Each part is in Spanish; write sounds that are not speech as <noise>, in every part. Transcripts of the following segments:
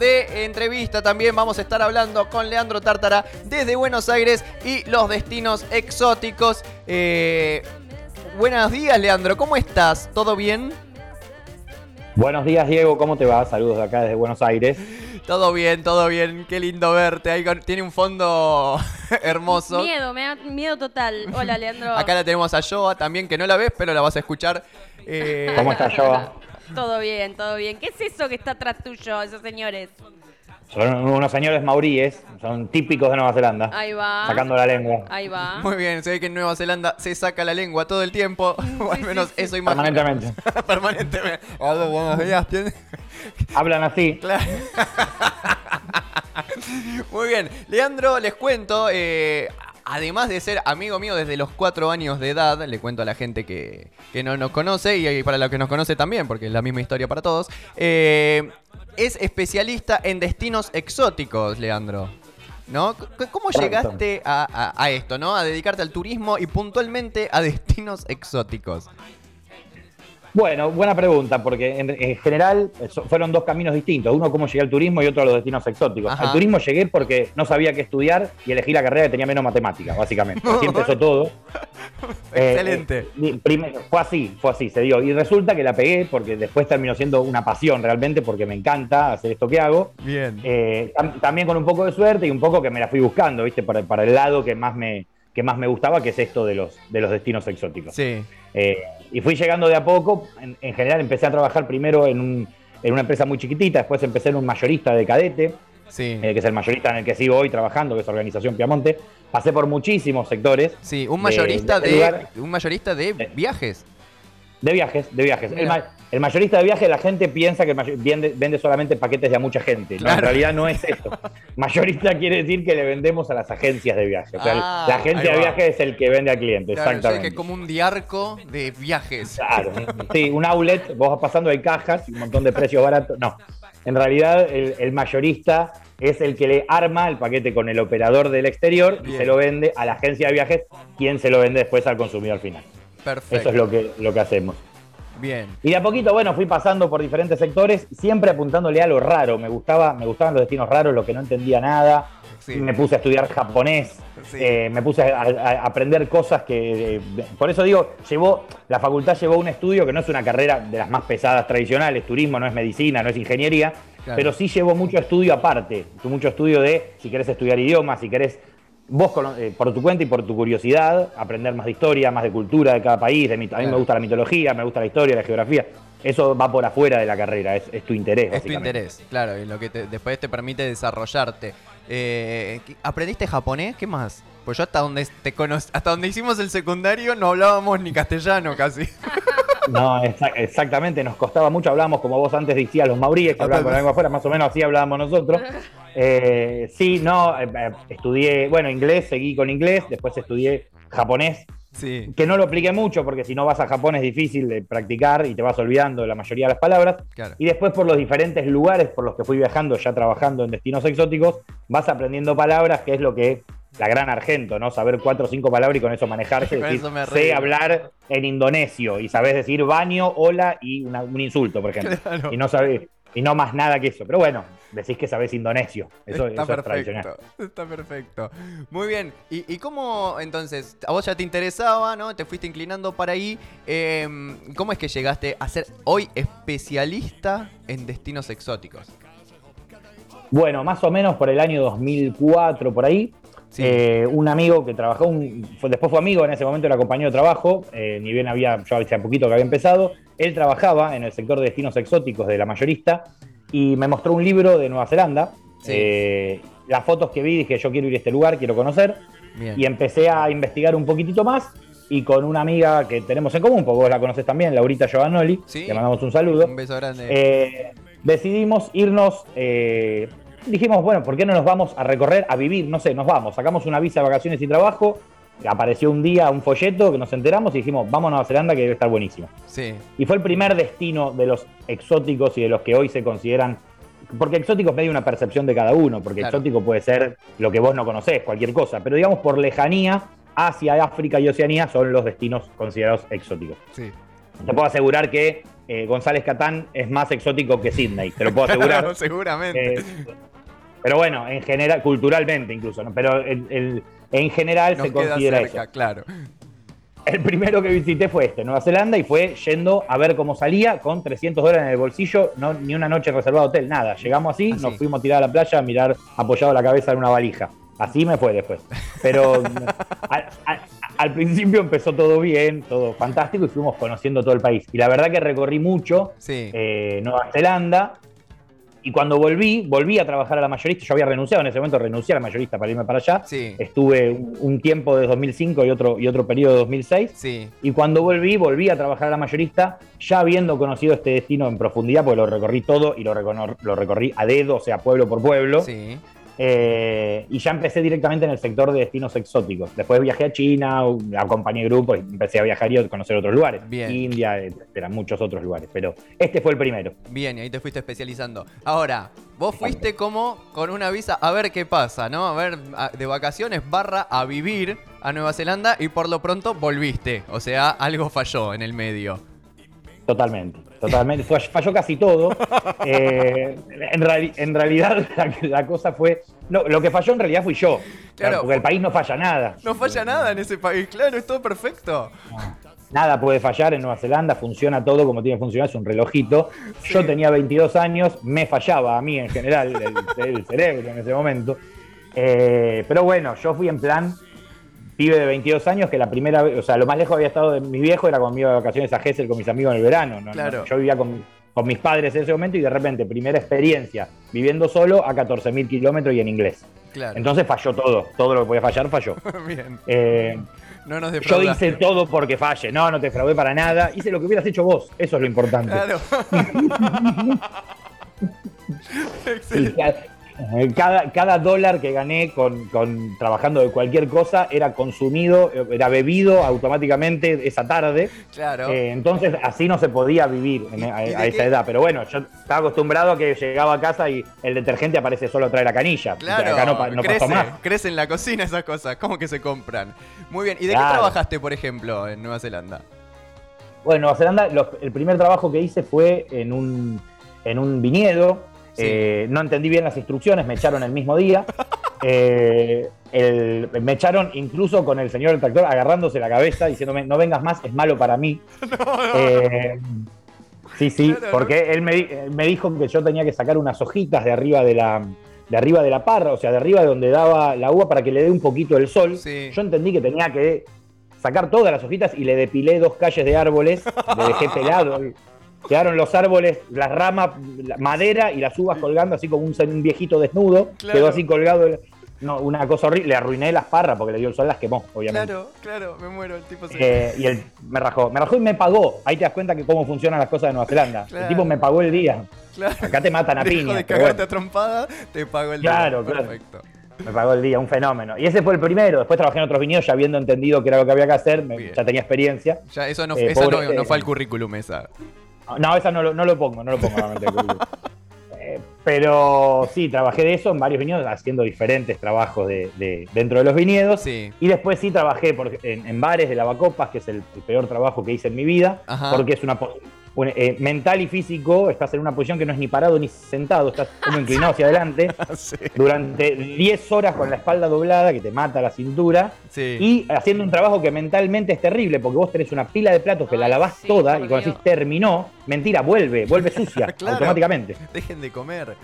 de entrevista también vamos a estar hablando con Leandro Tártara desde Buenos Aires y los destinos exóticos. Eh, buenos días, Leandro, ¿cómo estás? ¿Todo bien? Buenos días, Diego, ¿cómo te va? Saludos de acá desde Buenos Aires. Todo bien, todo bien, qué lindo verte. Ahí tiene un fondo <laughs> hermoso. Miedo, me da miedo total. Hola, Leandro. Acá la tenemos a Joa también, que no la ves, pero la vas a escuchar. Eh, ¿Cómo estás, Joa? Todo bien, todo bien. ¿Qué es eso que está atrás tuyo, esos señores? Son unos señores mauríes, son típicos de Nueva Zelanda. Ahí va. Sacando la lengua. Ahí va. Muy bien, se ve que en Nueva Zelanda se saca la lengua todo el tiempo. <laughs> o al menos eso imagino. Permanentemente. <laughs> Permanentemente. Hola, buenos días. <laughs> Hablan así. Claro. Muy bien, Leandro, les cuento, eh, además de ser amigo mío desde los cuatro años de edad, le cuento a la gente que, no nos conoce y para los que nos conoce también, porque es la misma historia para todos, eh, es especialista en destinos exóticos, Leandro. ¿No? ¿Cómo llegaste a, a, esto, ¿no? A dedicarte al turismo y puntualmente a destinos exóticos. Bueno, buena pregunta, porque en, general fueron dos caminos distintos. Uno cómo llegué al turismo y otro a los destinos exóticos. Al turismo llegué porque no sabía qué estudiar y elegí la carrera que tenía menos matemática, básicamente. Así <laughs> empezó todo. <laughs> Excelente. Eh, eh, fue así, fue así, se dio. Y resulta que la pegué porque después terminó siendo una pasión realmente porque me encanta hacer esto que hago. Bien. Eh, también con un poco de suerte y un poco que me la fui buscando, ¿viste? Para, para el lado que más me, que más me gustaba, que es esto de los, de los destinos exóticos. Sí. Eh, y fui llegando de a poco. En, general empecé a trabajar primero en, una empresa muy chiquitita, después empecé en un mayorista de cadete, sí. Eh, que es el mayorista en el que sigo hoy trabajando, que es Organización Piamonte. Pasé por muchísimos sectores. Sí, un mayorista de, un mayorista de viajes. De viajes, de viajes. El, mayorista de viajes, la gente piensa que vende, solamente paquetes de a mucha gente. En realidad no es eso. mayorista quiere decir que le vendemos a las agencias de viajes. O sea, la ah, agencia de viajes es el que vende al cliente, exactamente. Es que como un diarco de viajes. Claro, sí, un outlet, vos vas pasando, hay cajas y un montón de precios baratos. No, en realidad el, mayorista es el que le arma el paquete con el operador del exterior y se lo vende a la agencia de viajes, quien se lo vende después al consumidor final. Perfecto. Eso es lo que, lo que hacemos. Bien. Y de a poquito, bueno, fui pasando por diferentes sectores, siempre apuntándole a lo raro. Me gustaba, me gustaban los destinos raros, lo que no entendía nada. Me puse a estudiar japonés, eh, me puse a, aprender cosas que. Eh, por eso digo, llevó, la facultad llevó un estudio que no es una carrera de las más pesadas tradicionales, turismo no es medicina, no es ingeniería, pero sí llevó mucho estudio aparte, mucho estudio de si querés estudiar idiomas, si querés vos eh, por tu cuenta y por tu curiosidad, aprender más de historia, más de cultura de cada país. De, a mí me gusta la mitología, me gusta la historia, la geografía. Eso va por afuera de la carrera, es, tu interés. Es tu interés, claro, y lo que después te permite desarrollarte. Eh, ¿Aprendiste japonés? ¿Qué más? Pues yo hasta donde te hasta donde hicimos el secundario no hablábamos ni castellano casi. <laughs> No, exactamente, nos costaba mucho, hablábamos como vos antes decías, los mauríes que hablaban con la lengua afuera, más o menos así hablábamos nosotros. <laughs> Eh, sí, no, eh, eh, estudié, bueno, inglés, seguí con inglés, después estudié japonés, sí. que no lo apliqué mucho porque si no vas a Japón es difícil de practicar y te vas olvidando la mayoría de las palabras. Y después por los diferentes lugares por los que fui viajando, ya trabajando en destinos exóticos, vas aprendiendo palabras, que es lo que la gran argento, ¿no? Saber cuatro o cinco palabras y con eso manejarse. <laughs> decir, sé hablar en indonesio y sabes decir baño, hola y un insulto, por ejemplo. Y no sabes, y no más nada que eso. Pero bueno, decís que sabés indonesio. Eso, está perfecto, es tradicional. Está perfecto. Muy bien. ¿Y, cómo entonces? A vos ya te interesaba, ¿no? Te fuiste inclinando para ahí. Em, ¿Cómo es que llegaste a ser hoy especialista en destinos exóticos? Bueno, más o menos por el año 2004, por ahí. Eh, un amigo que trabajó, después fue amigo, en ese momento era compañero de trabajo, eh, ni bien había, yo hace poquito que había empezado, él trabajaba en el sector de destinos exóticos de la mayorista y me mostró un libro de Nueva Zelanda. Eh, las fotos que vi dije, yo quiero ir a este lugar, quiero conocer. Y empecé a investigar un poquitito más y con una amiga que tenemos en común, porque vos la conoces también, Laurita Giovannoli, le mandamos un saludo. Un beso grande. decidimos irnos dijimos, bueno, ¿por qué no nos vamos a recorrer, a vivir? No sé, nos vamos, sacamos una visa de vacaciones y trabajo, apareció un día un folleto que nos enteramos y dijimos, vamos a Nueva Zelanda que debe estar buenísimo. Sí. Y fue el primer destino de los exóticos y de los que hoy se consideran porque exótico es medio una percepción de cada uno, porque exótico puede ser lo que vos no conocés, cualquier cosa, pero digamos por lejanía, Asia, África y Oceanía son los destinos considerados exóticos. Sí. Te puedo asegurar que eh, González Catán es más exótico que Sydney, te lo puedo <laughs> asegurar. Claro, seguramente. Eh, pero bueno, en general, culturalmente incluso, ¿no? pero el- el- en general Nos se considera cerca, eso. claro. El primero que visité fue este, Nueva Zelanda, y fue yendo a ver cómo salía con 300 dólares en el bolsillo, no, ni una noche reservada hotel, nada. Llegamos así, Así. nos fuimos a tirar a la playa a mirar apoyado la cabeza en una valija. Así me fue después. Pero <laughs> al, al- al principio empezó todo bien, todo fantástico, y fuimos conociendo todo el país. Y la verdad que recorrí mucho Sí. eh, Nueva Zelanda. Y cuando volví, volví a trabajar a la mayorista. Yo había renunciado en ese momento, renuncié a la mayorista para irme para allá. Sí. Estuve un, un tiempo de 2005 y otro, y otro periodo de 2006. Sí. Y cuando volví, volví a trabajar a la mayorista, ya habiendo conocido este destino en profundidad, porque lo recorrí todo y lo, recono- lo recorrí a dedo, o sea, pueblo por pueblo. Sí. Eh, y ya empecé directamente en el sector de destinos exóticos. Después viajé a China, acompañé grupos y empecé a viajar y a conocer otros lugares. Bien. India, etcétera, muchos otros lugares. Pero este fue el primero. Bien, y ahí te fuiste especializando. Ahora, vos fuiste como con una visa a ver qué pasa, ¿no? A ver, de vacaciones barra a vivir a Nueva Zelanda y por lo pronto volviste. O sea, algo falló en el medio. Totalmente, totalmente. Falló casi todo. <laughs> Eh, en, reali- en realidad, <laughs> la, la cosa fue. No, lo que falló en realidad fui yo. Claro. Porque el país no falla nada. No falla nada en ese país, claro, es todo perfecto. Nada puede fallar en Nueva Zelanda, funciona todo como tiene que funcionar, es un relojito. Yo tenía 22 años, me fallaba a mí en general el, el cerebro en ese momento. Eh, pero bueno, yo fui en plan pibe de 22 años que la primera vez, o sea, lo más lejos había estado de mi viejo era cuando me iba de vacaciones a Gessel con mis amigos en el verano. ¿no? Claro. Yo vivía con, con mis padres en ese momento y de repente, primera experiencia viviendo solo a 14.000 kilómetros y en inglés. Claro. Entonces falló todo, todo lo que podía fallar falló. <laughs> Bien. Eh, No nos yo hice todo porque falle. No, no te defraudé para nada. Hice lo que hubieras hecho vos. Eso es lo importante. Claro. <laughs> <laughs> Y Cada, cada dólar que gané con, con- trabajando de cualquier cosa era consumido, eh, era bebido automáticamente esa tarde. Claro. Eh, entonces así no se podía vivir en- a, ¿Y de a esa qué? edad. Pero bueno, yo estaba acostumbrado a que llegaba a casa y el detergente aparece solo a traer la canilla. Claro, Acá no, no crece, pasó más. crece en la cocina esas cosas. ¿Cómo que se compran? Muy bien. ¿Y de qué trabajaste, por ejemplo, en Nueva Zelanda? Bueno, en Nueva Zelanda los- el primer trabajo que hice fue en un, en un viñedo. Sí. Eh, no entendí bien las instrucciones, me echaron el mismo día. <laughs> Eh, el- me echaron incluso con el señor del tractor agarrándose la cabeza, diciéndome, no vengas más, es malo para mí. <laughs> Eh, sí, sí, porque él me, él me dijo que yo tenía que sacar unas hojitas de arriba de la, de arriba de la parra, o sea, de arriba de donde daba la uva para que le dé un poquito el sol. Sí. Yo entendí que tenía que sacar todas las hojitas y le depilé dos calles de árboles, le dejé pelado. <laughs> Quedaron los árboles, las ramas, la madera y las uvas colgando así como un, un viejito desnudo. Claro. Quedó así colgado. el- No, una cosa horrible. Le arruiné las parras porque le dio el sol, las quemó, obviamente. Claro, claro, me muero. El tipo se. Eh, y él me rajó. Me rajó y me pagó. Ahí te das cuenta que cómo funcionan las cosas de Nueva Zelanda. Claro. El tipo me pagó el día. claro. Acá te matan a Dejó piña. de cagarte bueno, a trompada, te pago el Claro, día. claro. Perfecto. me pagó el día, un fenómeno. Y ese fue el primero. Después trabajé en otros viñedos ya habiendo entendido que era lo que había que hacer. me- ya tenía experiencia. Ya, eso no, Eh, esa no, pobre- no fue al currículum esa. No, esa no lo, no lo pongo, no lo pongo normalmente. <laughs> Eh, Pero sí, trabajé de eso en varios viñedos, haciendo diferentes trabajos de, de- dentro de los viñedos. Sí. Y después sí trabajé por- en, en bares de lavacopas, que es el, el peor trabajo que hice en mi vida, Ajá. porque es una eh, mental y físico, estás en una posición que no es ni parado ni sentado, estás como inclinado hacia adelante <laughs> sí. durante 10 horas con la espalda doblada, que te mata la cintura, Sí. y haciendo un trabajo que mentalmente es terrible, porque vos tenés una pila de platos que la lavás sí, toda y cuando Dios. decís terminó, mentira, vuelve, vuelve <laughs> sucia Claro. automáticamente. Dejen de comer.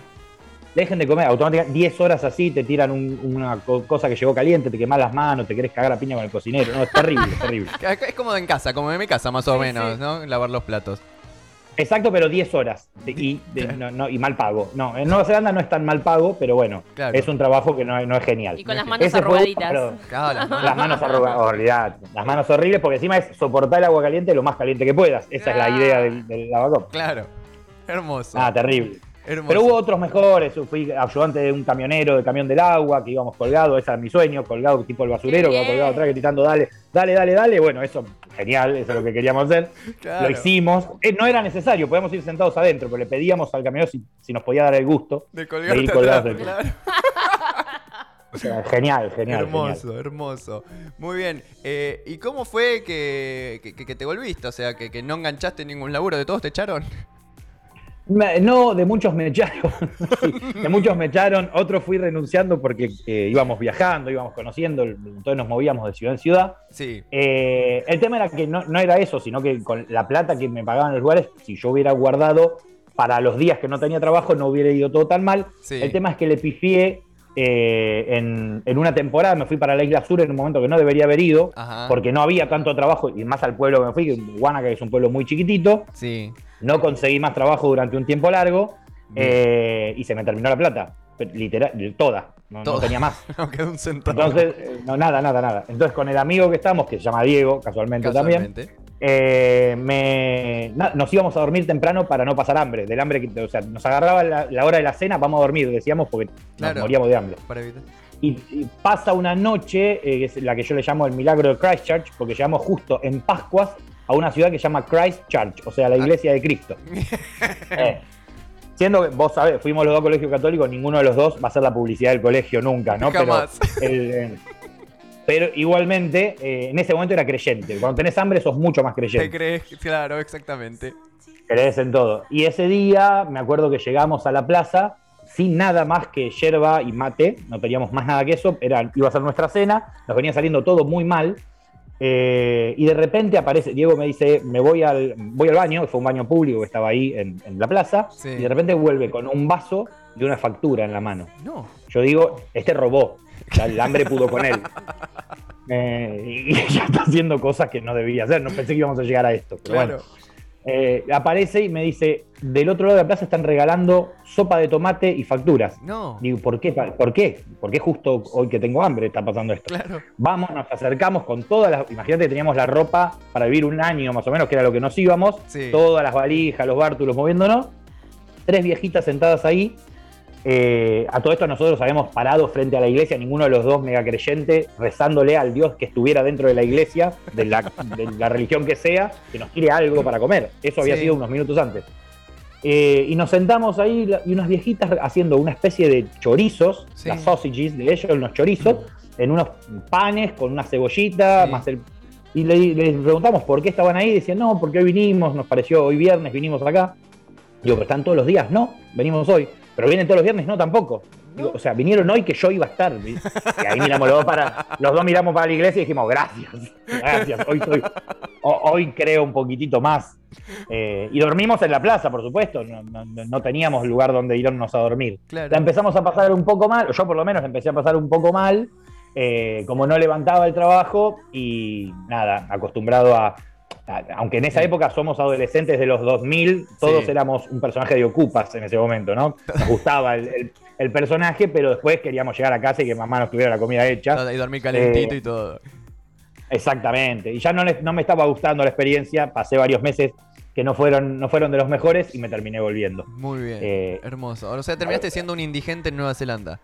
Dejen de comer, automáticamente 10 horas así, te tiran un- una co- cosa que llegó caliente, te quemas las manos, te querés cagar a piña con el cocinero. No, es terrible, es terrible. <laughs> Es como en casa, como en mi casa más o Sí, menos, sí. ¿no? Lavar los platos. Exacto, pero 10 horas y, <laughs> de- no, no, y mal pago. No, en Nueva Zelanda no es tan mal pago, pero bueno, Claro. es un trabajo que no, no es genial. Y con las manos Ese arrugaditas. pero- Claro, las manos- Las manos. Las manos horribles, porque encima es soportar el agua caliente lo más caliente que puedas. Esa es la idea del, del lavacop. Claro. Hermoso. Ah, terrible. hermoso. Pero hubo otros mejores. Fui ayudante de un camionero de camión del agua, que íbamos colgados. Ese era mi sueño, colgado tipo el basurero, colgado atrás gritando, dale, dale, dale, dale. Bueno, eso, genial, eso es lo que queríamos hacer. Claro. Lo hicimos. Eh, no era necesario, podíamos ir sentados adentro, pero le pedíamos al camionero si, si nos podía dar el gusto. De colgarte ir colgados atrás, del- claro. <laughs> Genial, genial. Hermoso, hermoso. Muy bien. Eh, ¿Y cómo fue que, que, te volviste? O sea, que, que no enganchaste ningún laburo, ¿de todos te echaron? No, de muchos me echaron. <laughs> de muchos me echaron. Otros fui renunciando porque eh, íbamos viajando, íbamos conociendo, entonces nos movíamos de ciudad en ciudad. Sí. Eh, el tema era que no, era eso, sino que con la plata que me pagaban los lugares, si yo hubiera guardado para los días que no tenía trabajo, no hubiera ido todo tan mal. El tema es que le pifié eh, en, una temporada, me fui para la Isla Sur en un momento que no debería haber ido, porque no había tanto trabajo, y más al pueblo que me fui, Guanaca, que es un pueblo muy chiquitito. Sí. No conseguí más trabajo durante un tiempo largo eh, y se me terminó la plata. Literal, toda. No, tenía más. <laughs> no quedó un centavo. Entonces, eh, no, nada, nada, nada. Entonces, con el amigo que estamos, que se llama Diego, casualmente, también, eh, me, nos íbamos a dormir temprano para no pasar hambre. Del hambre que, o sea, nos agarraba la, hora de la cena, vamos a dormir, decíamos, porque nos moríamos de hambre. Y, pasa una noche, la que yo le llamo el milagro de Christchurch, porque llegamos justo en Pascuas a una ciudad que se llama Christchurch, o sea, la iglesia de Cristo. <laughs> Eh, siendo que vos sabés, fuimos los dos colegios católicos, ninguno de los dos va a ser la publicidad del colegio nunca, ¿no? Jamás. Pero, igualmente, eh, en ese momento era creyente. Cuando tenés hambre sos mucho más creyente. Te crees, claro, exactamente. Crees en todo. Y ese día, me acuerdo que llegamos a la plaza sin nada más que yerba y mate, no teníamos más nada que eso, era, iba a ser nuestra cena, nos venía saliendo todo muy mal. Eh, y de repente aparece, Diego me dice, me voy al, voy al baño, fue un baño público que estaba ahí en, la plaza, y de repente vuelve con un vaso y una factura en la mano. No. Yo digo, este robó, el hambre pudo con él. <laughs> Eh, y <laughs> ya está haciendo cosas que no debía hacer, no pensé que íbamos a llegar a esto, pero bueno. Eh, aparece y me dice, del otro lado de la plaza están regalando sopa de tomate y facturas. No. Digo, ¿por qué? ¿Por qué? ¿Por qué justo hoy que tengo hambre está pasando esto? Claro. Vamos, nos acercamos con todas las... Imagínate que teníamos la ropa para vivir un año más o menos, que era lo que nos íbamos. Todas las valijas, los bártulos moviéndonos. Tres viejitas sentadas ahí eh, a todo esto nosotros habíamos parado frente a la iglesia, ninguno de los dos mega creyentes, rezándole al Dios que estuviera dentro de la iglesia, de la, religión que sea, que nos tire algo para comer. Eso había sido unos minutos antes. Eh, y nos sentamos ahí y unas viejitas haciendo una especie de chorizos, las sausages de ellos, unos chorizos, en unos panes con una cebollita, más el... Y les preguntamos por qué estaban ahí, decían, no, porque hoy vinimos, nos pareció hoy viernes, vinimos acá. Digo, pero están todos los días, no, venimos hoy. Pero vienen todos los viernes, no, tampoco. o sea, vinieron hoy que yo iba a estar. Y ahí miramos los dos para, los dos miramos para la iglesia y dijimos, gracias, gracias, hoy soy, hoy creo un poquitito más. Eh, y dormimos en la plaza, por supuesto, no, teníamos lugar donde irnos a dormir. La empezamos a pasar un poco mal, yo por lo menos empecé a pasar un poco mal, eh, como no levantaba el trabajo y nada, acostumbrado a, aunque en esa época somos adolescentes de los 2000, todos éramos un personaje de Ocupas en ese momento, ¿no? Nos gustaba el, personaje, pero después queríamos llegar a casa y que mamá nos tuviera la comida hecha. Y dormir calentito y todo. Exactamente. Y ya no, no me estaba gustando la experiencia, pasé varios meses que no fueron, no fueron de los mejores y me terminé volviendo. Muy bien. Eh, hermoso. O sea, terminaste siendo un indigente en Nueva Zelanda.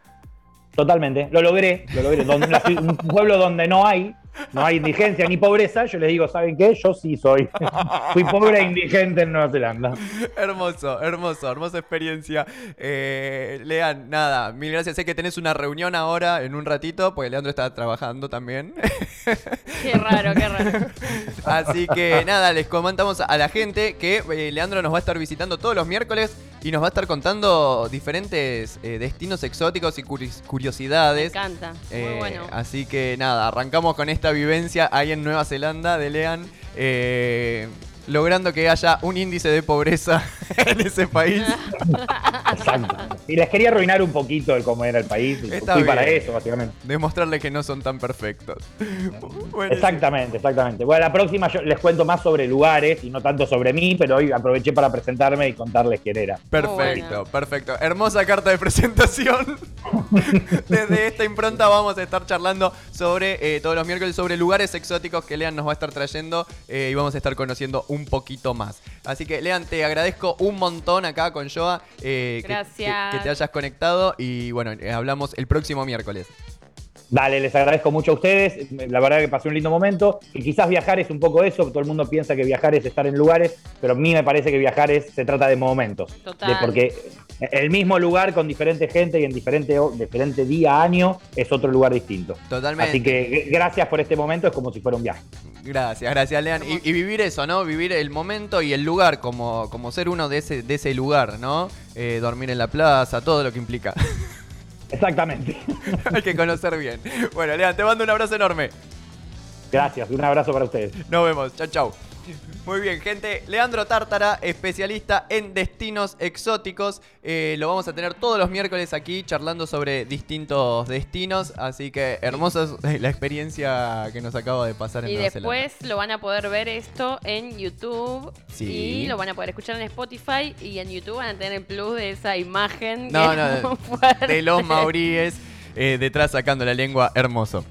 Totalmente, lo logré, lo logré. un pueblo donde no hay, no hay indigencia ni pobreza, yo les digo, ¿saben qué? Yo sí soy. <laughs> Fui pobre e indigente en Nueva Zelanda. Hermoso, hermoso, hermosa experiencia. Eh, Lean, nada, mil gracias. Sé que tenés una reunión ahora en un ratito, porque Leandro está trabajando también. Qué raro, qué raro. Así que nada, les comentamos a la gente que eh, Leandro nos va a estar visitando todos los miércoles y nos va a estar contando diferentes eh, destinos exóticos y curiosidades. Me encanta, muy bueno. Así que nada, arrancamos con esta vivencia ahí en Nueva Zelanda de Lean. Eh, logrando que haya un índice de pobreza <laughs> en ese país. Exacto. Y les quería arruinar un poquito el cómo era el país. Está Fui para eso, básicamente. Demostrarles que no son tan perfectos. exactamente, exactamente. Bueno, la próxima yo les cuento más sobre lugares y no tanto sobre mí, pero hoy aproveché para presentarme y contarles quién era. Perfecto, perfecto. Hermosa carta de presentación. <laughs> <laughs> Desde esta impronta vamos a estar charlando sobre eh, todos los miércoles sobre lugares exóticos que Lean nos va a estar trayendo eh, y vamos a estar conociendo un poquito más. Así que, Lean, te agradezco un montón acá con Joa. Eh, Gracias. Que, te hayas conectado y bueno, eh, hablamos el próximo miércoles. Dale, les agradezco mucho a ustedes. La verdad que pasé un lindo momento. Y quizás viajar es un poco eso. Todo el mundo piensa que viajar es estar en lugares, pero a mí me parece que viajar es, se trata de momentos. Total. porque el mismo lugar con diferente gente y en diferente, diferente día, año, es otro lugar distinto. Totalmente. Así que gracias por este momento, es como si fuera un viaje. Gracias, gracias, Lean. Y, vivir eso, ¿no? Vivir el momento y el lugar, como, como ser uno de ese, de ese lugar, ¿no? Eh, dormir en la plaza, todo lo que implica. <laughs> Exactamente. <laughs> Hay que conocer bien. Bueno, Lean, te mando un abrazo enorme. Gracias, un abrazo para ustedes. Nos vemos, chao, chao. Muy bien, gente. Leandro Tártara, especialista en destinos exóticos. Eh, lo vamos a tener todos los miércoles aquí charlando sobre distintos destinos. Así que hermosa la experiencia que nos acaba de pasar en y Nueva después lo van a poder ver esto en YouTube. Sí. Y lo van a poder escuchar en Spotify. Y en YouTube van a tener el plus de esa imagen. No, no, de los mauríes eh, detrás sacando la lengua. Hermoso.